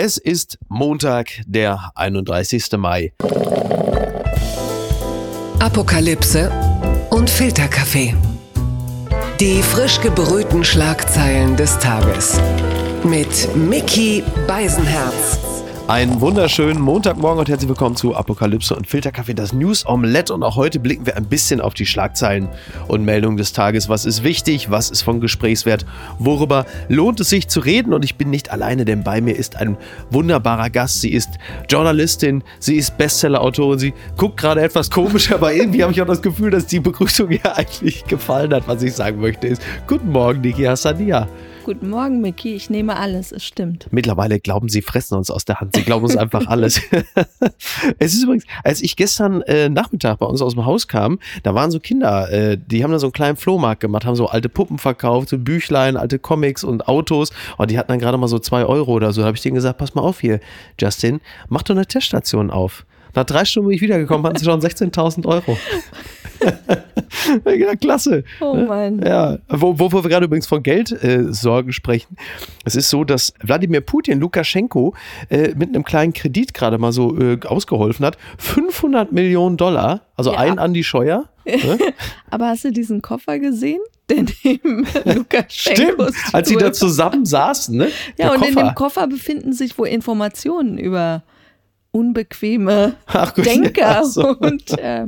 Es ist Montag, der 31. Mai. Apokalypse und Filterkaffee. Die frisch gebrühten Schlagzeilen des Tages. Mit Mickey Beisenherz. Einen wunderschönen Montagmorgen und herzlich willkommen zu Apokalypse und Filterkaffee, das News Omelette. Und auch heute blicken wir ein bisschen auf die Schlagzeilen und Meldungen des Tages. Was ist wichtig? Was ist von Gesprächswert? Worüber lohnt es sich zu reden? Und ich bin nicht alleine, denn bei mir ist ein wunderbarer Gast. Sie ist Journalistin, sie ist Bestsellerautorin, sie guckt gerade etwas komisch, aber irgendwie habe ich auch das Gefühl, dass die Begrüßung ihr eigentlich gefallen hat. Was ich sagen möchte ist, guten Morgen, Niki Hassania. Guten Morgen, Mickey. Ich nehme alles, es stimmt. Mittlerweile glauben sie fressen uns aus der Hand. Sie glauben uns einfach alles. es ist übrigens, als ich gestern äh, Nachmittag bei uns aus dem Haus kam, da waren so Kinder, äh, die haben da so einen kleinen Flohmarkt gemacht, haben so alte Puppen verkauft, so Büchlein, alte Comics und Autos. Und die hatten dann gerade mal so zwei Euro oder so. Da habe ich denen gesagt, pass mal auf hier, Justin, mach doch eine Teststation auf. Nach drei Stunden bin ich wiedergekommen, hatten sie schon 16.000 Euro. ja, klasse. Oh Mann. Ja, wo, wo wir gerade übrigens von Geldsorgen äh, sprechen. Es ist so, dass Wladimir Putin Lukaschenko äh, mit einem kleinen Kredit gerade mal so äh, ausgeholfen hat. 500 Millionen Dollar, also ja. ein an die Scheuer. Ne? Aber hast du diesen Koffer gesehen? Der neben Lukaschenko Stimmt, als sie da zusammen saßen, ne? Ja, Der und Koffer. in dem Koffer befinden sich wohl Informationen über unbequeme Ach, Denker ja, so. und äh,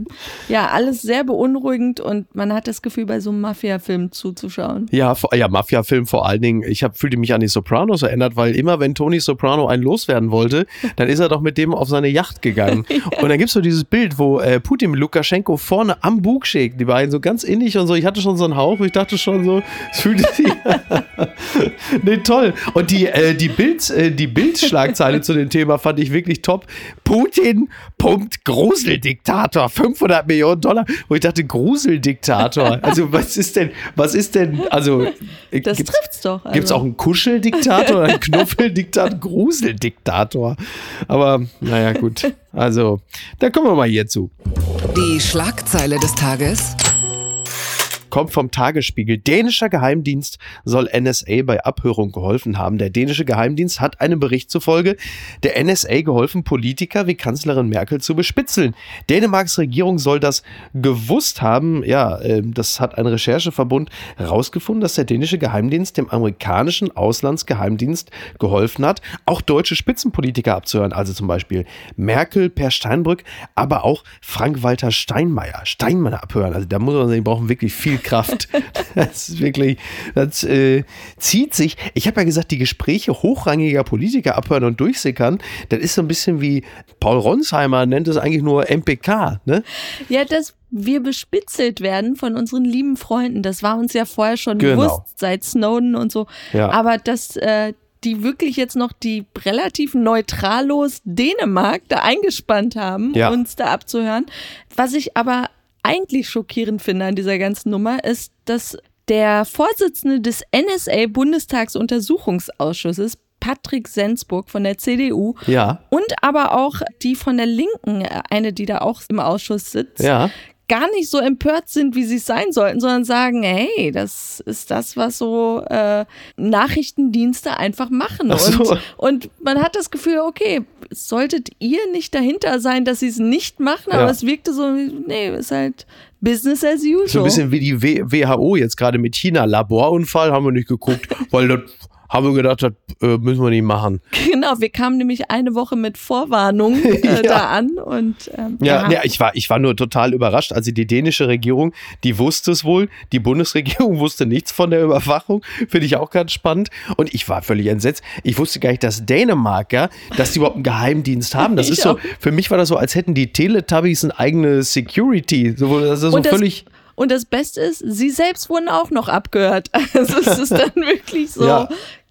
ja, alles sehr beunruhigend und man hat das Gefühl, bei so einem Mafia-Film zuzuschauen. Ja, ja Mafia-Film vor allen Dingen. Ich hab, fühlte mich an die Sopranos erinnert, weil immer, wenn Tony Soprano einen loswerden wollte, dann ist er doch mit dem auf seine Yacht gegangen. ja. Und dann gibt es so dieses Bild, wo äh, Putin mit Lukaschenko vorne am Bug schickt, die beiden so ganz innig und so. Ich hatte schon so einen Hauch, ich dachte schon so, es fühlte sich. nee, toll. Und die, äh, die Bild, äh, die Bildschlagzeile zu dem Thema fand ich wirklich top. Putin, Punkt, Gruseldiktator, 500 Millionen Dollar. Wo ich dachte, Gruseldiktator. Also, was ist denn, was ist denn, also. Das gibt's, trifft's doch. Also. Gibt es auch einen Kuscheldiktator, einen Knuffeldiktator, Gruseldiktator? Aber, naja, gut. Also, da kommen wir mal hierzu. Die Schlagzeile des Tages kommt vom Tagesspiegel. Dänischer Geheimdienst soll NSA bei Abhörung geholfen haben. Der dänische Geheimdienst hat einem Bericht zufolge der NSA geholfen, Politiker wie Kanzlerin Merkel zu bespitzeln. Dänemarks Regierung soll das gewusst haben. Ja, ähm, das hat ein Rechercheverbund herausgefunden, dass der dänische Geheimdienst dem amerikanischen Auslandsgeheimdienst geholfen hat, auch deutsche Spitzenpolitiker abzuhören. Also zum Beispiel Merkel, Per Steinbrück, aber auch Frank-Walter Steinmeier. Steinmeier abhören. Also da muss man sagen, die brauchen wirklich viel Kraft. Das ist wirklich, das äh, zieht sich. Ich habe ja gesagt, die Gespräche hochrangiger Politiker abhören und durchsickern, das ist so ein bisschen wie Paul Ronsheimer nennt es eigentlich nur MPK, ne? Ja, dass wir bespitzelt werden von unseren lieben Freunden, das war uns ja vorher schon genau. bewusst, seit Snowden und so. Ja. Aber dass äh, die wirklich jetzt noch die relativ neutrallos Dänemark da eingespannt haben, ja. uns da abzuhören. Was ich aber eigentlich schockierend finde an dieser ganzen Nummer, ist, dass der Vorsitzende des NSA-Bundestagsuntersuchungsausschusses, Patrick Sensburg von der CDU ja. und aber auch die von der Linken, eine, die da auch im Ausschuss sitzt, ja gar nicht so empört sind, wie sie es sein sollten, sondern sagen, hey, das ist das, was so äh, Nachrichtendienste einfach machen. So. Und, und man hat das Gefühl, okay, solltet ihr nicht dahinter sein, dass sie es nicht machen, aber ja. es wirkte so, nee, ist halt Business as usual. So ein bisschen wie die WHO jetzt gerade mit China. Laborunfall haben wir nicht geguckt, weil das haben wir gedacht, das äh, müssen wir nicht machen. Genau, wir kamen nämlich eine Woche mit Vorwarnung äh, ja. da an und ähm, ja, ja, ich war ich war nur total überrascht. Also die dänische Regierung, die wusste es wohl, die Bundesregierung wusste nichts von der Überwachung, finde ich auch ganz spannend und ich war völlig entsetzt. Ich wusste gar nicht, dass Dänemark, ja, dass die überhaupt einen Geheimdienst haben. Das ist so, für mich war das so, als hätten die Teletubbies eine eigene Security. So, das ist so völlig und das Beste ist, sie selbst wurden auch noch abgehört. Also es ist dann wirklich so, ja,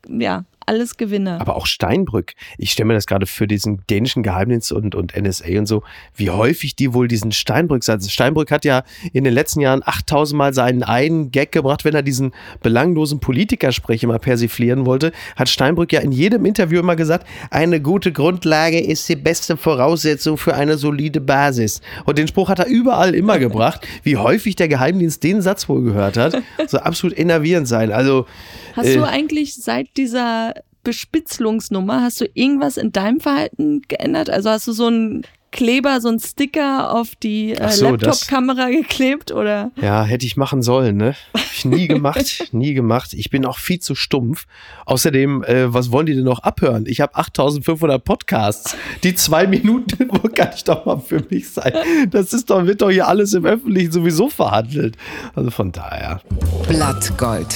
ja alles Gewinner. Aber auch Steinbrück. Ich stelle mir das gerade für diesen dänischen Geheimdienst und, und NSA und so, wie häufig die wohl diesen Steinbrück sagen. Steinbrück hat ja in den letzten Jahren 8000 Mal seinen einen Gag gebracht, wenn er diesen belanglosen Politikersprech immer persiflieren wollte, hat Steinbrück ja in jedem Interview immer gesagt, eine gute Grundlage ist die beste Voraussetzung für eine solide Basis. Und den Spruch hat er überall immer gebracht. Wie häufig der Geheimdienst den Satz wohl gehört hat, so absolut innervierend sein. Also Hast äh, du eigentlich seit dieser Bespitzelungsnummer. Hast du irgendwas in deinem Verhalten geändert? Also hast du so ein Kleber, so ein Sticker auf die äh, so, Laptop-Kamera geklebt oder? Ja, hätte ich machen sollen, ne? Hab ich nie gemacht, nie gemacht. Ich bin auch viel zu stumpf. Außerdem, äh, was wollen die denn noch abhören? Ich habe 8500 Podcasts. Die zwei Minuten, wo kann ich doch mal für mich sein? Das ist doch, wird doch hier alles im Öffentlichen sowieso verhandelt. Also von daher. Blattgold.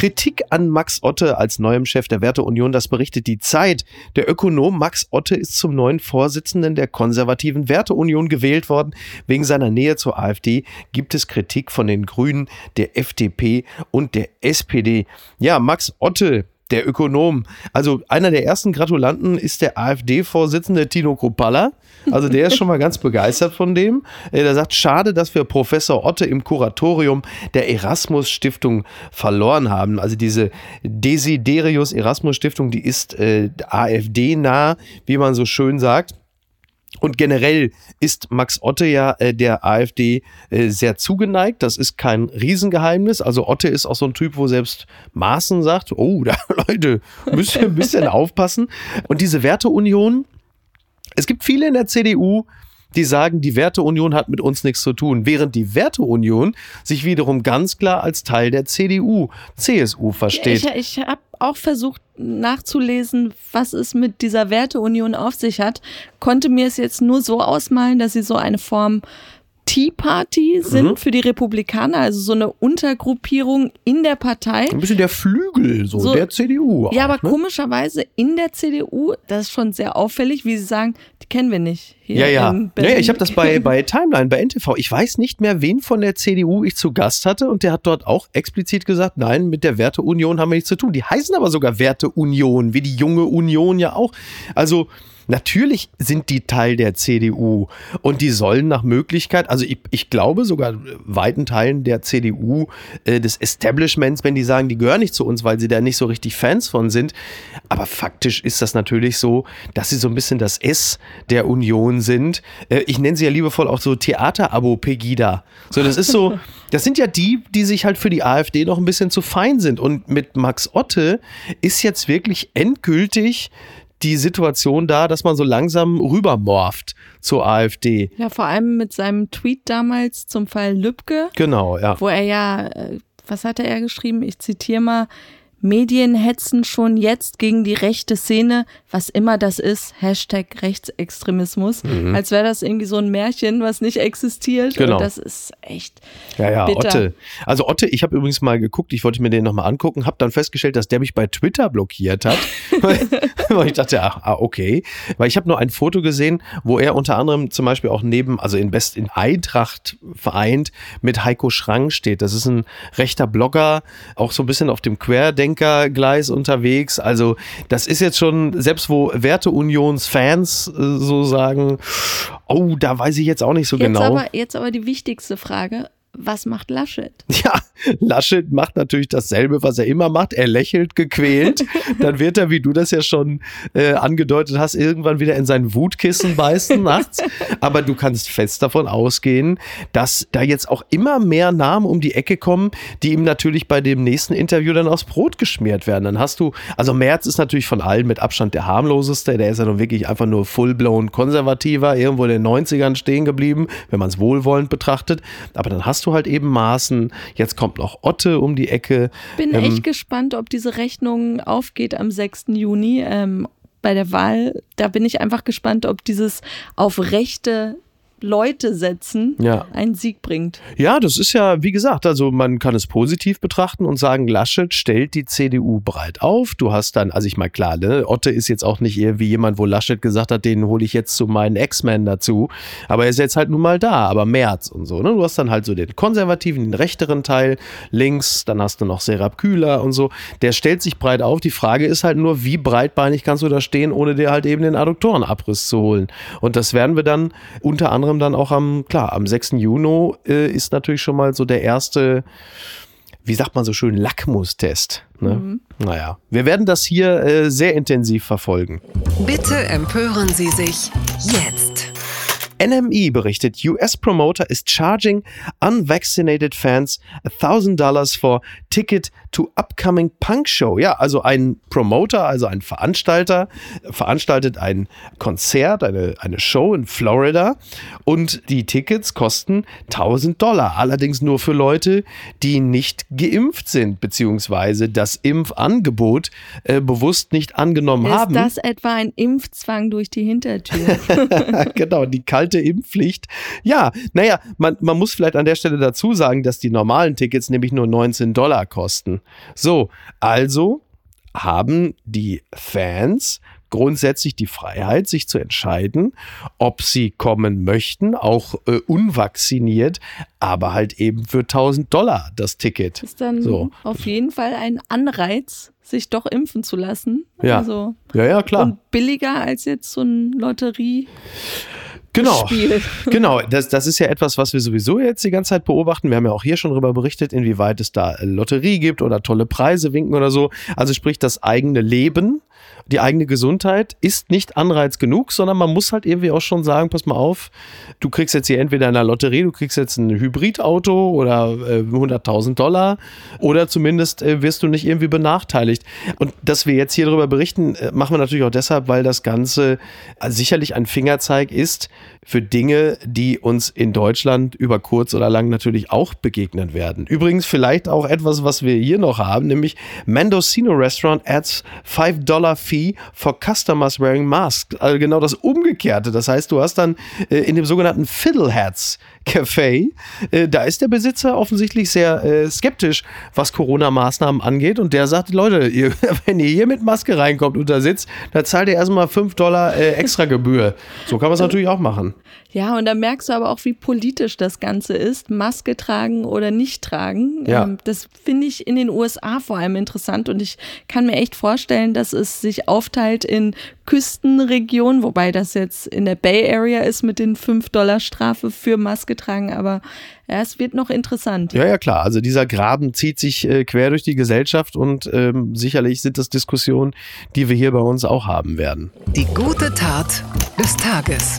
Kritik an Max Otte als neuem Chef der Werteunion, das berichtet die Zeit. Der Ökonom Max Otte ist zum neuen Vorsitzenden der konservativen Werteunion gewählt worden. Wegen seiner Nähe zur AfD gibt es Kritik von den Grünen, der FDP und der SPD. Ja, Max Otte, der Ökonom. Also einer der ersten Gratulanten ist der AfD-Vorsitzende Tino Kropalla. Also der ist schon mal ganz begeistert von dem. Äh, der sagt, schade, dass wir Professor Otte im Kuratorium der Erasmus Stiftung verloren haben. Also diese Desiderius Erasmus Stiftung, die ist äh, AfD-nah, wie man so schön sagt. Und generell ist Max Otte ja äh, der AfD äh, sehr zugeneigt. Das ist kein Riesengeheimnis. Also Otte ist auch so ein Typ, wo selbst Maaßen sagt, oh, da Leute, müsst ihr ein bisschen aufpassen. Und diese Werteunion, es gibt viele in der CDU, die sagen, die Werteunion hat mit uns nichts zu tun, während die Werteunion sich wiederum ganz klar als Teil der CDU, CSU versteht. Ich, ich habe auch versucht nachzulesen, was es mit dieser Werteunion auf sich hat, konnte mir es jetzt nur so ausmalen, dass sie so eine Form Tea Party sind mhm. für die Republikaner, also so eine Untergruppierung in der Partei. Ein bisschen der Flügel so, so der CDU. Auch, ja, aber ne? komischerweise in der CDU, das ist schon sehr auffällig, wie sie sagen, die kennen wir nicht. Ja, ja. ja, ich habe das bei, bei Timeline, bei NTV. Ich weiß nicht mehr, wen von der CDU ich zu Gast hatte und der hat dort auch explizit gesagt, nein, mit der Werteunion haben wir nichts zu tun. Die heißen aber sogar Werteunion, wie die junge Union ja auch. Also Natürlich sind die Teil der CDU und die sollen nach Möglichkeit, also ich, ich glaube sogar weiten Teilen der CDU, äh, des Establishments, wenn die sagen, die gehören nicht zu uns, weil sie da nicht so richtig Fans von sind. Aber faktisch ist das natürlich so, dass sie so ein bisschen das S der Union sind. Äh, ich nenne sie ja liebevoll auch so Theaterabo-Pegida. So, das ist so, das sind ja die, die sich halt für die AfD noch ein bisschen zu fein sind. Und mit Max Otte ist jetzt wirklich endgültig die Situation da, dass man so langsam rübermorft zur AfD. Ja, vor allem mit seinem Tweet damals zum Fall Lübcke. Genau, ja. Wo er ja, äh, was hatte er geschrieben? Ich zitiere mal, Medien hetzen schon jetzt gegen die rechte Szene, was immer das ist, Hashtag Rechtsextremismus, mhm. als wäre das irgendwie so ein Märchen, was nicht existiert. Genau. Und das ist echt. Ja, ja, bitter. Otte. Also Otte, ich habe übrigens mal geguckt, ich wollte mir den nochmal angucken, habe dann festgestellt, dass der mich bei Twitter blockiert hat. weil ich dachte, ach, ah, okay. Weil ich habe nur ein Foto gesehen, wo er unter anderem zum Beispiel auch neben, also in Best in Eintracht vereint, mit Heiko Schrang steht. Das ist ein rechter Blogger, auch so ein bisschen auf dem Querdenker-Gleis unterwegs. Also das ist jetzt schon, selbst wo Werteunions-Fans äh, so sagen, oh, da weiß ich jetzt auch nicht so jetzt genau. Aber, jetzt aber die wichtigste Frage was macht Laschet? Ja, Laschet macht natürlich dasselbe, was er immer macht. Er lächelt gequält. Dann wird er, wie du das ja schon äh, angedeutet hast, irgendwann wieder in sein Wutkissen beißen nachts. Aber du kannst fest davon ausgehen, dass da jetzt auch immer mehr Namen um die Ecke kommen, die ihm natürlich bei dem nächsten Interview dann aufs Brot geschmiert werden. Dann hast du, also Merz ist natürlich von allen mit Abstand der harmloseste. Der ist ja nun wirklich einfach nur full-blown konservativer, irgendwo in den 90ern stehen geblieben, wenn man es wohlwollend betrachtet. Aber dann hast du halt eben Maßen. Jetzt kommt noch Otte um die Ecke. Bin ähm, echt gespannt, ob diese Rechnung aufgeht am 6. Juni. Ähm, bei der Wahl, da bin ich einfach gespannt, ob dieses auf rechte Leute setzen, ja. einen Sieg bringt. Ja, das ist ja, wie gesagt, also man kann es positiv betrachten und sagen, Laschet stellt die CDU breit auf. Du hast dann, also ich mal klar, ne, Otte ist jetzt auch nicht irgendwie jemand, wo Laschet gesagt hat, den hole ich jetzt zu meinen X-Men dazu. Aber er ist jetzt halt nun mal da, aber März und so. Ne? Du hast dann halt so den konservativen, den rechteren Teil links, dann hast du noch Serap Kühler und so. Der stellt sich breit auf. Die Frage ist halt nur, wie breitbeinig kannst du da stehen, ohne dir halt eben den Adduktorenabriss zu holen. Und das werden wir dann unter anderem anderem dann auch am, klar, am 6. Juni äh, ist natürlich schon mal so der erste, wie sagt man so schön, Lackmustest. Ne? Mhm. Naja, wir werden das hier äh, sehr intensiv verfolgen. Bitte empören Sie sich jetzt. NME berichtet, US Promoter is charging unvaccinated fans $1000 for ticket to upcoming Punk Show. Ja, also ein Promoter, also ein Veranstalter, veranstaltet ein Konzert, eine, eine Show in Florida und die Tickets kosten 1000 Dollar. Allerdings nur für Leute, die nicht geimpft sind, beziehungsweise das Impfangebot äh, bewusst nicht angenommen ist haben. Ist das etwa ein Impfzwang durch die Hintertür? genau, die kalte Impfpflicht. Ja, naja, man, man muss vielleicht an der Stelle dazu sagen, dass die normalen Tickets nämlich nur 19 Dollar kosten. So, also haben die Fans grundsätzlich die Freiheit, sich zu entscheiden, ob sie kommen möchten, auch äh, unvacciniert, aber halt eben für 1000 Dollar das Ticket. Das ist dann so. auf jeden Fall ein Anreiz, sich doch impfen zu lassen. Ja, also, ja, ja, klar. Und billiger als jetzt so ein Lotterie. Genau, genau. Das, das ist ja etwas, was wir sowieso jetzt die ganze Zeit beobachten. Wir haben ja auch hier schon darüber berichtet, inwieweit es da Lotterie gibt oder tolle Preise winken oder so. Also sprich, das eigene Leben die eigene Gesundheit ist nicht Anreiz genug, sondern man muss halt irgendwie auch schon sagen, pass mal auf, du kriegst jetzt hier entweder in der Lotterie, du kriegst jetzt ein Hybridauto oder äh, 100.000 Dollar oder zumindest äh, wirst du nicht irgendwie benachteiligt. Und dass wir jetzt hier darüber berichten, äh, machen wir natürlich auch deshalb, weil das Ganze äh, sicherlich ein Fingerzeig ist für Dinge, die uns in Deutschland über kurz oder lang natürlich auch begegnen werden. Übrigens vielleicht auch etwas, was wir hier noch haben, nämlich Mendocino Restaurant adds 5 Dollar Fee for customers wearing masks. Also genau das Umgekehrte. Das heißt, du hast dann äh, in dem sogenannten Fiddleheads Café, äh, da ist der Besitzer offensichtlich sehr äh, skeptisch, was Corona-Maßnahmen angeht. Und der sagt, Leute, ihr, wenn ihr hier mit Maske reinkommt und da sitzt, dann zahlt ihr erstmal 5 Dollar äh, extra Gebühr. So kann man es natürlich auch machen. Ja, und da merkst du aber auch, wie politisch das Ganze ist. Maske tragen oder nicht tragen. Ja. Ähm, das finde ich in den USA vor allem interessant. Und ich kann mir echt vorstellen, dass es sich aufteilt in Küstenregionen, wobei das jetzt in der Bay Area ist mit den 5-Dollar-Strafe für Maske tragen. Aber ja, es wird noch interessant. Ja, ja, klar. Also dieser Graben zieht sich äh, quer durch die Gesellschaft und ähm, sicherlich sind das Diskussionen, die wir hier bei uns auch haben werden. Die gute Tat des Tages.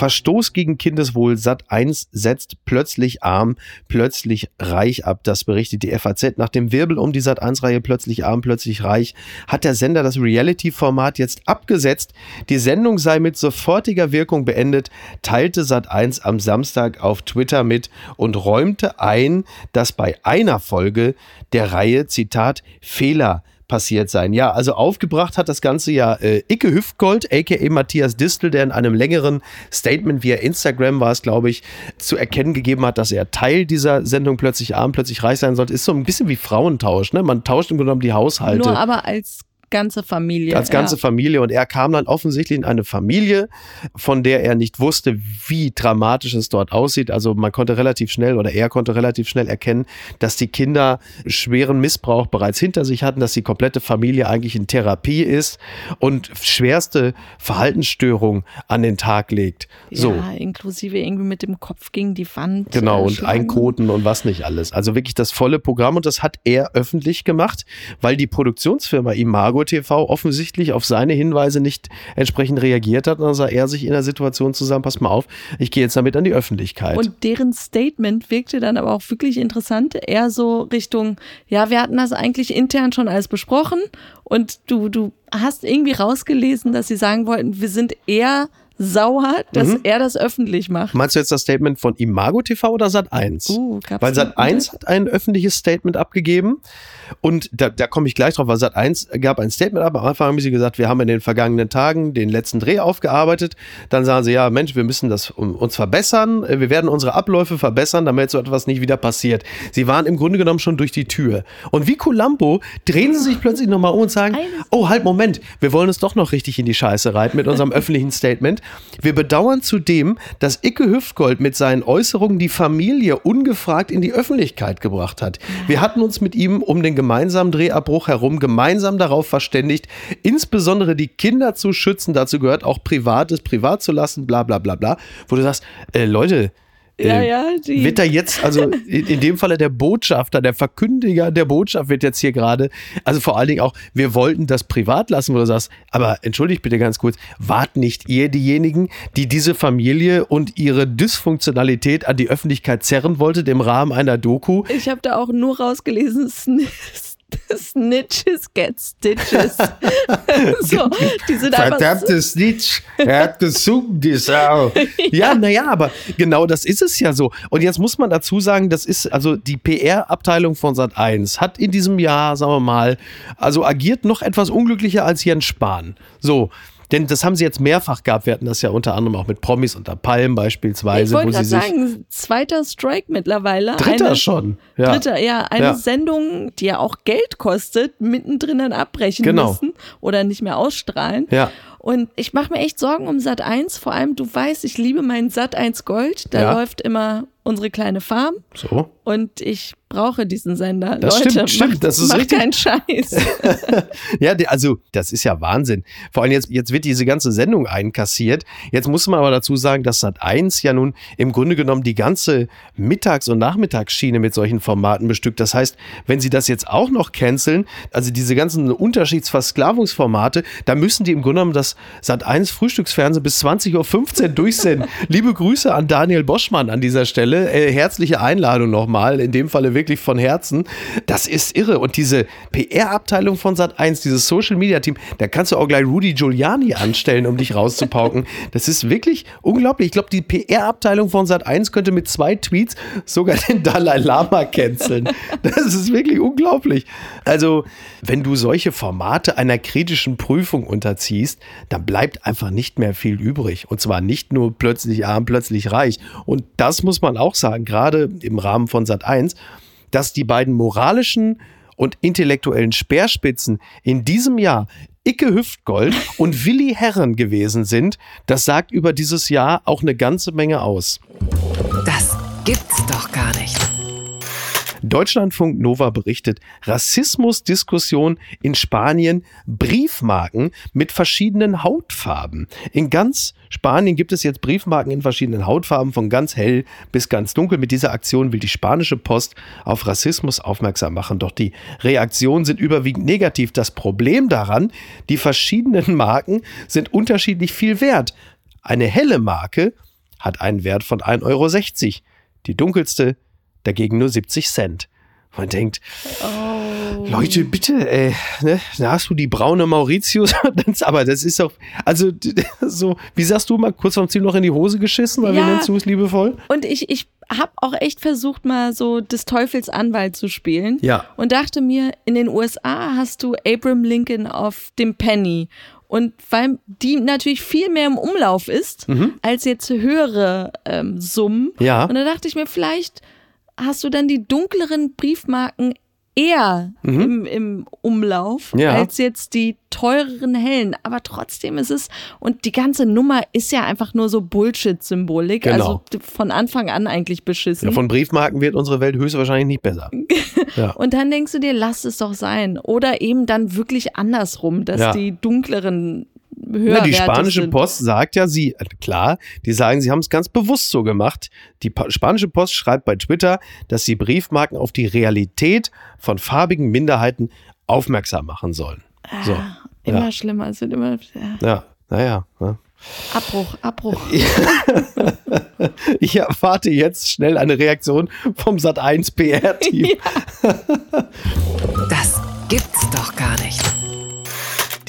Verstoß gegen Kindeswohl Sat 1 setzt plötzlich arm, plötzlich reich ab. Das berichtet die FAZ. Nach dem Wirbel um die Sat 1 Reihe plötzlich arm, plötzlich reich hat der Sender das Reality-Format jetzt abgesetzt. Die Sendung sei mit sofortiger Wirkung beendet, teilte Sat 1 am Samstag auf Twitter mit und räumte ein, dass bei einer Folge der Reihe, Zitat, Fehler passiert sein. Ja, also aufgebracht hat das Ganze ja äh, Icke Hüftgold, aka Matthias Distel, der in einem längeren Statement via Instagram war es, glaube ich, zu erkennen gegeben hat, dass er Teil dieser Sendung plötzlich arm, plötzlich reich sein sollte. Ist so ein bisschen wie Frauentausch, ne? Man tauscht im Grunde genommen die Haushalte. Nur aber als ganze Familie. Als ganze ja. Familie. Und er kam dann offensichtlich in eine Familie, von der er nicht wusste, wie dramatisch es dort aussieht. Also man konnte relativ schnell oder er konnte relativ schnell erkennen, dass die Kinder schweren Missbrauch bereits hinter sich hatten, dass die komplette Familie eigentlich in Therapie ist und schwerste Verhaltensstörungen an den Tag legt. So. Ja, inklusive irgendwie mit dem Kopf gegen die Wand. Genau, äh, und Einkoten und was nicht alles. Also wirklich das volle Programm und das hat er öffentlich gemacht, weil die Produktionsfirma Imago Ruhr TV offensichtlich auf seine Hinweise nicht entsprechend reagiert hat, dann sah er sich in der Situation zusammen, pass mal auf, ich gehe jetzt damit an die Öffentlichkeit. Und deren Statement wirkte dann aber auch wirklich interessant, eher so Richtung, ja, wir hatten das eigentlich intern schon alles besprochen und du, du hast irgendwie rausgelesen, dass sie sagen wollten, wir sind eher sauer, dass mhm. er das öffentlich macht. Meinst du jetzt das Statement von Imago TV oder Sat 1? Uh, Weil Sat 1 hat ein öffentliches Statement abgegeben und da, da komme ich gleich drauf, weil Sat 1 gab ein Statement ab. Am Anfang haben sie gesagt, wir haben in den vergangenen Tagen den letzten Dreh aufgearbeitet. Dann sagen sie, ja, Mensch, wir müssen das uns verbessern. Wir werden unsere Abläufe verbessern, damit so etwas nicht wieder passiert. Sie waren im Grunde genommen schon durch die Tür. Und wie Columbo drehen sie sich plötzlich nochmal um und sagen, oh, halt, Moment, wir wollen es doch noch richtig in die Scheiße reiten mit unserem öffentlichen Statement. Wir bedauern zudem, dass Icke Hüftgold mit seinen Äußerungen die Familie ungefragt in die Öffentlichkeit gebracht hat. Wir hatten uns mit ihm um den gemeinsamen Drehabbruch herum gemeinsam darauf verständigt, insbesondere die Kinder zu schützen. Dazu gehört auch Privates privat zu lassen, bla bla bla bla. Wo du sagst, äh, Leute, ja, ja, die. wird da jetzt, also in, in, dem Falle der Botschafter, der Verkündiger der Botschaft wird jetzt hier gerade, also vor allen Dingen auch, wir wollten das privat lassen, wo du sagst, aber entschuldigt bitte ganz kurz, wart nicht ihr diejenigen, die diese Familie und ihre Dysfunktionalität an die Öffentlichkeit zerren wolltet im Rahmen einer Doku? Ich habe da auch nur rausgelesen, Snitches get Stitches. so, die sind Verdammte Snitch, er hat gesungen, die Sau. ja, naja, aber genau das ist es ja so. Und jetzt muss man dazu sagen, das ist also die PR-Abteilung von Sat1 hat in diesem Jahr, sagen wir mal, also agiert noch etwas unglücklicher als Jens Spahn. So, denn das haben sie jetzt mehrfach gehabt. Wir hatten das ja unter anderem auch mit Promis unter Palm beispielsweise. Ich wollte gerade sagen, zweiter Strike mittlerweile. Dritter eine, schon. Ja. Dritter, ja. Eine ja. Sendung, die ja auch Geld kostet, mittendrin dann abbrechen genau. müssen oder nicht mehr ausstrahlen. Ja. Und ich mache mir echt Sorgen um Sat 1. Vor allem, du weißt, ich liebe meinen Sat 1 Gold. Da ja. läuft immer unsere kleine Farm. So. Und ich brauche diesen Sender. Das Leute, stimmt, stimmt. Macht, das ist macht richtig. keinen Scheiß. ja, also das ist ja Wahnsinn. Vor allem jetzt, jetzt wird diese ganze Sendung einkassiert. Jetzt muss man aber dazu sagen, dass Sat 1 ja nun im Grunde genommen die ganze Mittags- und Nachmittagsschiene mit solchen Formaten bestückt. Das heißt, wenn sie das jetzt auch noch canceln, also diese ganzen Unterschiedsversklavungsformate, da müssen die im Grunde genommen das Sat 1 Frühstücksfernsehen bis 20.15 Uhr durchsenden. Liebe Grüße an Daniel Boschmann an dieser Stelle. Äh, herzliche Einladung nochmal. In dem Falle wirklich von Herzen. Das ist irre. Und diese PR-Abteilung von Sat1, dieses Social Media Team, da kannst du auch gleich Rudy Giuliani anstellen, um dich rauszupauken. Das ist wirklich unglaublich. Ich glaube, die PR-Abteilung von Sat1 könnte mit zwei Tweets sogar den Dalai Lama canceln. Das ist wirklich unglaublich. Also, wenn du solche Formate einer kritischen Prüfung unterziehst, dann bleibt einfach nicht mehr viel übrig. Und zwar nicht nur plötzlich arm, plötzlich reich. Und das muss man auch sagen, gerade im Rahmen von Sat1 dass die beiden moralischen und intellektuellen Speerspitzen in diesem Jahr Icke Hüftgold und Willi Herren gewesen sind, das sagt über dieses Jahr auch eine ganze Menge aus. Das gibt's doch gar nicht. Deutschlandfunk Nova berichtet, Rassismusdiskussion in Spanien, Briefmarken mit verschiedenen Hautfarben. In ganz Spanien gibt es jetzt Briefmarken in verschiedenen Hautfarben, von ganz hell bis ganz dunkel. Mit dieser Aktion will die spanische Post auf Rassismus aufmerksam machen. Doch die Reaktionen sind überwiegend negativ. Das Problem daran, die verschiedenen Marken sind unterschiedlich viel wert. Eine helle Marke hat einen Wert von 1,60 Euro. Die dunkelste dagegen nur 70 Cent. Man denkt, oh. Leute, bitte, ey, ne, da hast du die braune Mauritius, aber das ist doch, also so, wie sagst du mal, kurz vom Ziel noch in die Hose geschissen, weil ja. wie nennst du es liebevoll? Und ich, ich habe auch echt versucht, mal so des Teufels Anwalt zu spielen. Ja. Und dachte mir, in den USA hast du Abraham Lincoln auf dem Penny. Und weil die natürlich viel mehr im Umlauf ist, mhm. als jetzt höhere ähm, Summen. Ja. Und da dachte ich mir, vielleicht hast du dann die dunkleren Briefmarken eher mhm. im, im, Umlauf ja. als jetzt die teureren hellen. Aber trotzdem ist es, und die ganze Nummer ist ja einfach nur so Bullshit-Symbolik. Genau. Also von Anfang an eigentlich beschissen. Ja, von Briefmarken wird unsere Welt höchstwahrscheinlich nicht besser. ja. Und dann denkst du dir, lass es doch sein. Oder eben dann wirklich andersrum, dass die dunkleren höher Na, Die spanische sind. Post sagt ja, sie, äh, klar, die sagen, sie haben es ganz bewusst so gemacht. Die spanische Post schreibt bei Twitter, dass sie Briefmarken auf die Realität von farbigen Minderheiten aufmerksam machen sollen. Ah, so, immer ja. schlimmer, es wird immer. Ja, ja naja. Ja. Abbruch, Abbruch. ich erwarte jetzt schnell eine Reaktion vom Sat1 PR-Team. Ja. Das gibt's doch gar nicht.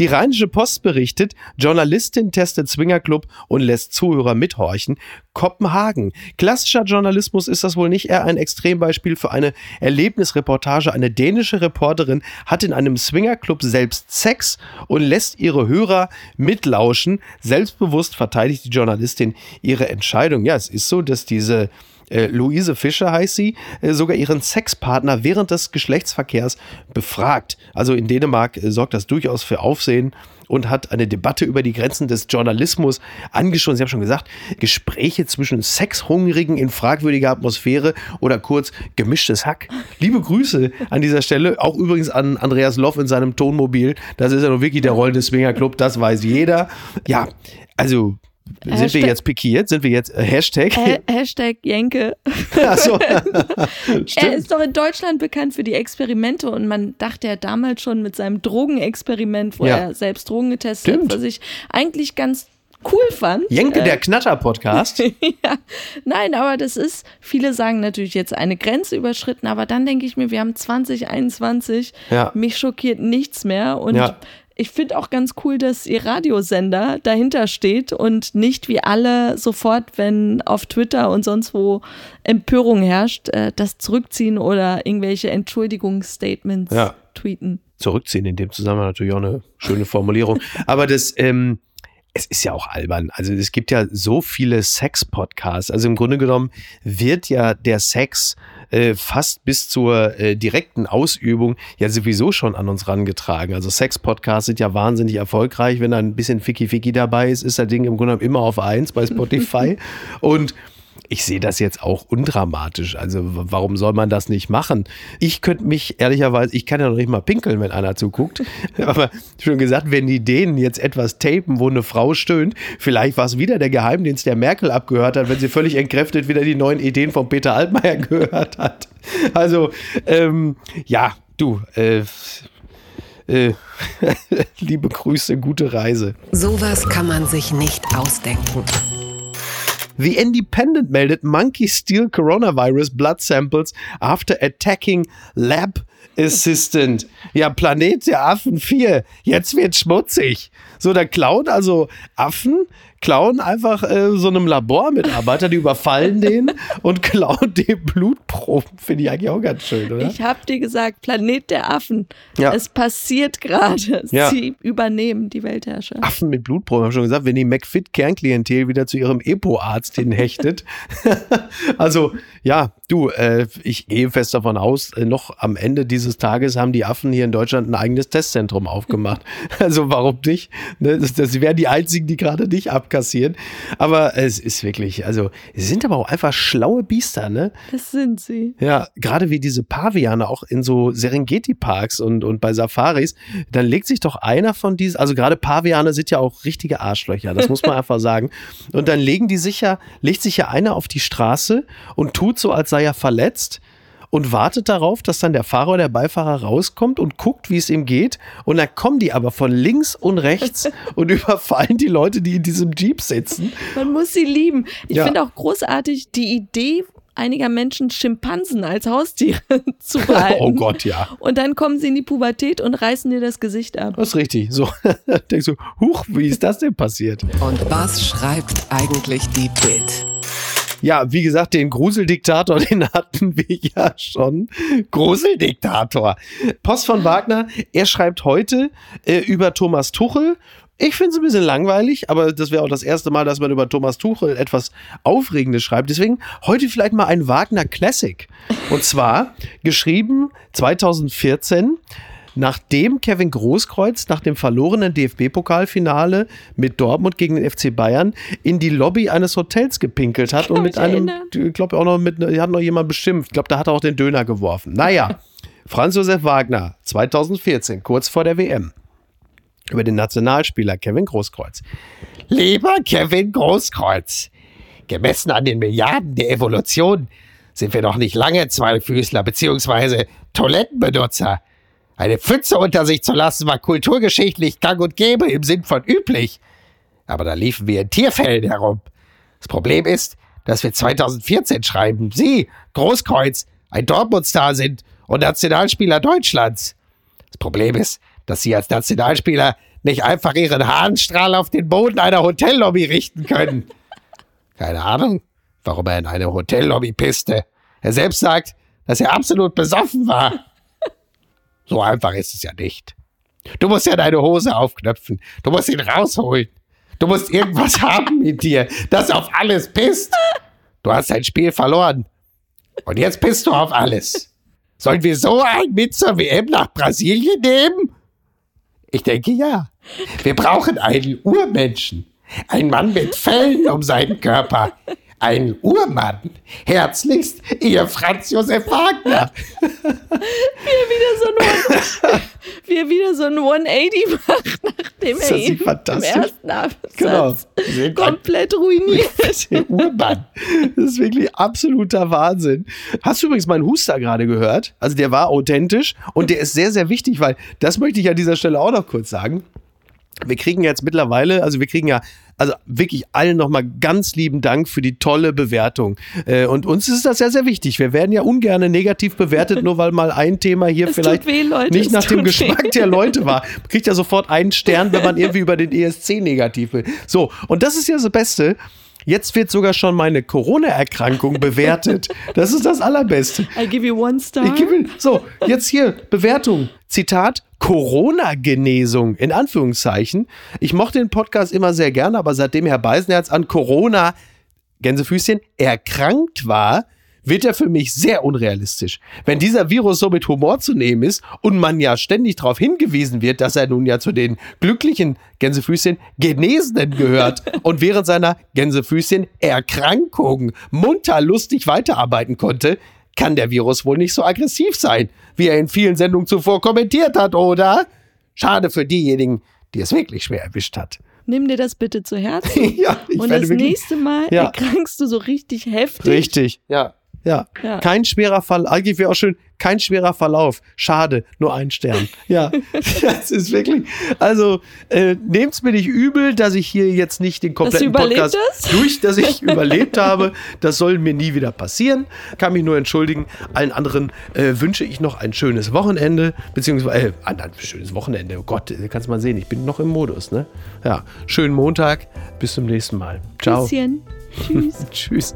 Die Rheinische Post berichtet, Journalistin testet Swingerclub und lässt Zuhörer mithorchen. Kopenhagen. Klassischer Journalismus ist das wohl nicht eher ein Extrembeispiel für eine Erlebnisreportage. Eine dänische Reporterin hat in einem Swingerclub selbst Sex und lässt ihre Hörer mitlauschen. Selbstbewusst verteidigt die Journalistin ihre Entscheidung. Ja, es ist so, dass diese äh, Luise Fischer heißt sie, äh, sogar ihren Sexpartner während des Geschlechtsverkehrs befragt. Also in Dänemark äh, sorgt das durchaus für Aufsehen und hat eine Debatte über die Grenzen des Journalismus angeschoben. Sie haben schon gesagt, Gespräche zwischen Sexhungrigen in fragwürdiger Atmosphäre oder kurz gemischtes Hack. Liebe Grüße an dieser Stelle, auch übrigens an Andreas Loff in seinem Tonmobil. Das ist ja nur wirklich der rollende Swinger Club, das weiß jeder. Ja, also sind Hashtag, wir jetzt pikiert? Sind wir jetzt äh, Hashtag? Ha Hashtag Jenke. So. er ist doch in Deutschland bekannt für die Experimente und man dachte ja damals schon mit seinem Drogenexperiment, wo ja. er selbst Drogen getestet Stimmt. hat, was ich eigentlich ganz cool fand. Jenke, der äh, Knatter-Podcast. ja, nein, aber das ist, viele sagen natürlich jetzt eine Grenze überschritten, aber dann denke ich mir, wir haben 2021, ja. mich schockiert nichts mehr und ja ich finde auch ganz cool, dass ihr Radiosender dahinter steht und nicht wie alle sofort, wenn auf Twitter und sonst wo Empörung herrscht, äh, das zurückziehen oder irgendwelche Entschuldigungsstatements ja. tweeten. Zurückziehen in dem Zusammenhang natürlich auch eine schöne Formulierung. Aber das, ähm, es ist ja auch albern. Also es gibt ja so viele Sex-Podcasts. Also im Grunde genommen wird ja der Sex äh, fast bis zur äh, direkten Ausübung ja sowieso schon an uns rangetragen. Also Sex-Podcasts sind ja wahnsinnig erfolgreich. Wenn da ein bisschen Ficky-Ficky dabei ist, ist das Ding im Grunde genommen immer auf eins bei Spotify. Und ich sehe das jetzt auch undramatisch. Also warum soll man das nicht machen? Ich könnte mich ehrlicherweise, ich kann ja noch nicht mal pinkeln, wenn einer zuguckt. Aber schon gesagt, wenn die denen jetzt etwas tapen, wo eine Frau stöhnt, vielleicht war es wieder der Geheimdienst, der Merkel abgehört hat, wenn sie völlig entkräftet wieder die neuen Ideen von Peter Altmaier gehört hat. Also ähm, ja, du. Äh, äh, liebe Grüße, gute Reise. Sowas kann man sich nicht ausdenken. The Independent meldet Monkey steal coronavirus blood samples after attacking lab assistant. Ja, Planet der Affen 4. Jetzt wird schmutzig. So, der klaut also Affen, klauen einfach äh, so einem Labormitarbeiter, die überfallen den und klauen den Blutproben. Finde ich eigentlich auch ganz schön, oder? Ich habe dir gesagt, Planet der Affen. Ja. Es passiert gerade. Ja. Sie übernehmen die Weltherrschaft. Affen mit Blutproben, habe schon gesagt, wenn die McFit-Kernklientel wieder zu ihrem Epo-Arzt hinhechtet. also, ja, du, äh, ich gehe fest davon aus, äh, noch am Ende dieses Tages haben die Affen hier in Deutschland ein eigenes Testzentrum aufgemacht. also, warum nicht? Ne? Das, das wären die einzigen, die gerade nicht ab abkassieren. Aber es ist wirklich, also, sie sind aber auch einfach schlaue Biester, ne? Das sind sie. Ja, gerade wie diese Paviane auch in so Serengeti-Parks und, und bei Safaris, dann legt sich doch einer von diesen, also gerade Paviane sind ja auch richtige Arschlöcher, das muss man einfach sagen. Und dann legen die sich ja, legt sich ja einer auf die Straße und tut so, als sei er verletzt und wartet darauf, dass dann der Fahrer oder der Beifahrer rauskommt und guckt, wie es ihm geht. Und dann kommen die aber von links und rechts und überfallen die Leute, die in diesem Jeep sitzen. Man muss sie lieben. Ich ja. finde auch großartig die Idee einiger Menschen Schimpansen als Haustiere zu behalten. Oh Gott, ja. Und dann kommen sie in die Pubertät und reißen dir das Gesicht ab. Das ist richtig. So, denkst du, huch, wie ist das denn passiert? Und was schreibt eigentlich die Bild? Ja, wie gesagt, den Gruseldiktator, den hatten wir ja schon. Gruseldiktator. Post von Wagner, er schreibt heute äh, über Thomas Tuchel. Ich finde es ein bisschen langweilig, aber das wäre auch das erste Mal, dass man über Thomas Tuchel etwas Aufregendes schreibt. Deswegen heute vielleicht mal ein Wagner Classic. Und zwar geschrieben 2014 nachdem Kevin Großkreuz nach dem verlorenen DFB-Pokalfinale mit Dortmund gegen den FC Bayern in die Lobby eines Hotels gepinkelt hat und mit einem, ich glaube auch noch mit, hat noch jemand beschimpft. Ich glaube, da hat er auch den Döner geworfen. Naja, Franz Josef Wagner, 2014, kurz vor der WM, über den Nationalspieler Kevin Großkreuz. Lieber Kevin Großkreuz, gemessen an den Milliarden der Evolution sind wir doch nicht lange Zweifüßler bzw. Toilettenbenutzer. Eine Pfütze unter sich zu lassen war kulturgeschichtlich gang und gäbe im Sinn von üblich. Aber da liefen wir in Tierfällen herum. Das Problem ist, dass wir 2014 schreiben, Sie, Großkreuz, ein Dortmund-Star sind und Nationalspieler Deutschlands. Das Problem ist, dass Sie als Nationalspieler nicht einfach Ihren Hahnstrahl auf den Boden einer Hotellobby richten können. Keine Ahnung, warum er in eine Hotellobby pisste. Er selbst sagt, dass er absolut besoffen war. So einfach ist es ja nicht. Du musst ja deine Hose aufknöpfen. Du musst ihn rausholen. Du musst irgendwas haben mit dir, das auf alles pisst. Du hast dein Spiel verloren. Und jetzt pisst du auf alles. Sollen wir so einen mit zur WM nach Brasilien nehmen? Ich denke ja. Wir brauchen einen Urmenschen. Ein Mann mit Fellen um seinen Körper. Ein Urmann. Herzlichst, Ihr Franz Josef Wagner. wie er wieder so ein, wie er wieder so ein 180 macht, nachdem er ihn im ersten Absatz genau. komplett ruiniert. Der Urmann. Das ist wirklich absoluter Wahnsinn. Hast du übrigens meinen Huster gerade gehört? Also der war authentisch und der ist sehr, sehr wichtig, weil das möchte ich an dieser Stelle auch noch kurz sagen wir kriegen jetzt mittlerweile, also wir kriegen ja, also wirklich allen nochmal ganz lieben Dank für die tolle Bewertung. Äh, und uns ist das sehr, sehr wichtig. Wir werden ja ungern negativ bewertet, nur weil mal ein Thema hier es vielleicht weh, Leute, nicht nach dem Geschmack weh. der Leute war. Man kriegt ja sofort einen Stern, wenn man irgendwie über den ESC negativ will. So, und das ist ja das Beste. Jetzt wird sogar schon meine Corona-Erkrankung bewertet. Das ist das Allerbeste. I give you one star. You, so, jetzt hier, Bewertung. Zitat, Corona-Genesung, in Anführungszeichen. Ich mochte den Podcast immer sehr gerne, aber seitdem Herr Beisenherz an Corona, Gänsefüßchen, erkrankt war, wird er für mich sehr unrealistisch. Wenn dieser Virus so mit Humor zu nehmen ist und man ja ständig darauf hingewiesen wird, dass er nun ja zu den glücklichen Gänsefüßchen Genesenen gehört und während seiner Gänsefüßchen Erkrankung munter lustig weiterarbeiten konnte, kann der Virus wohl nicht so aggressiv sein, wie er in vielen Sendungen zuvor kommentiert hat, oder? Schade für diejenigen, die es wirklich schwer erwischt hat. Nimm dir das bitte zu Herzen. ja, ich Und das wirklich, nächste Mal ja. erkrankst du so richtig heftig. Richtig, ja. Ja. ja. Kein schwerer Fall. Eigentlich wäre auch schön, kein schwerer Verlauf. Schade, nur ein Stern. Ja. das ist wirklich. Also, äh, nehmt es mir nicht übel, dass ich hier jetzt nicht den kompletten Podcast das? durch, dass ich überlebt habe. Das soll mir nie wieder passieren. Kann mich nur entschuldigen. Allen anderen äh, wünsche ich noch ein schönes Wochenende, beziehungsweise äh, ein, ein schönes Wochenende. Oh Gott, kannst mal sehen, ich bin noch im Modus, ne? Ja. Schönen Montag. Bis zum nächsten Mal. Ciao. Tschüss. Tschüss.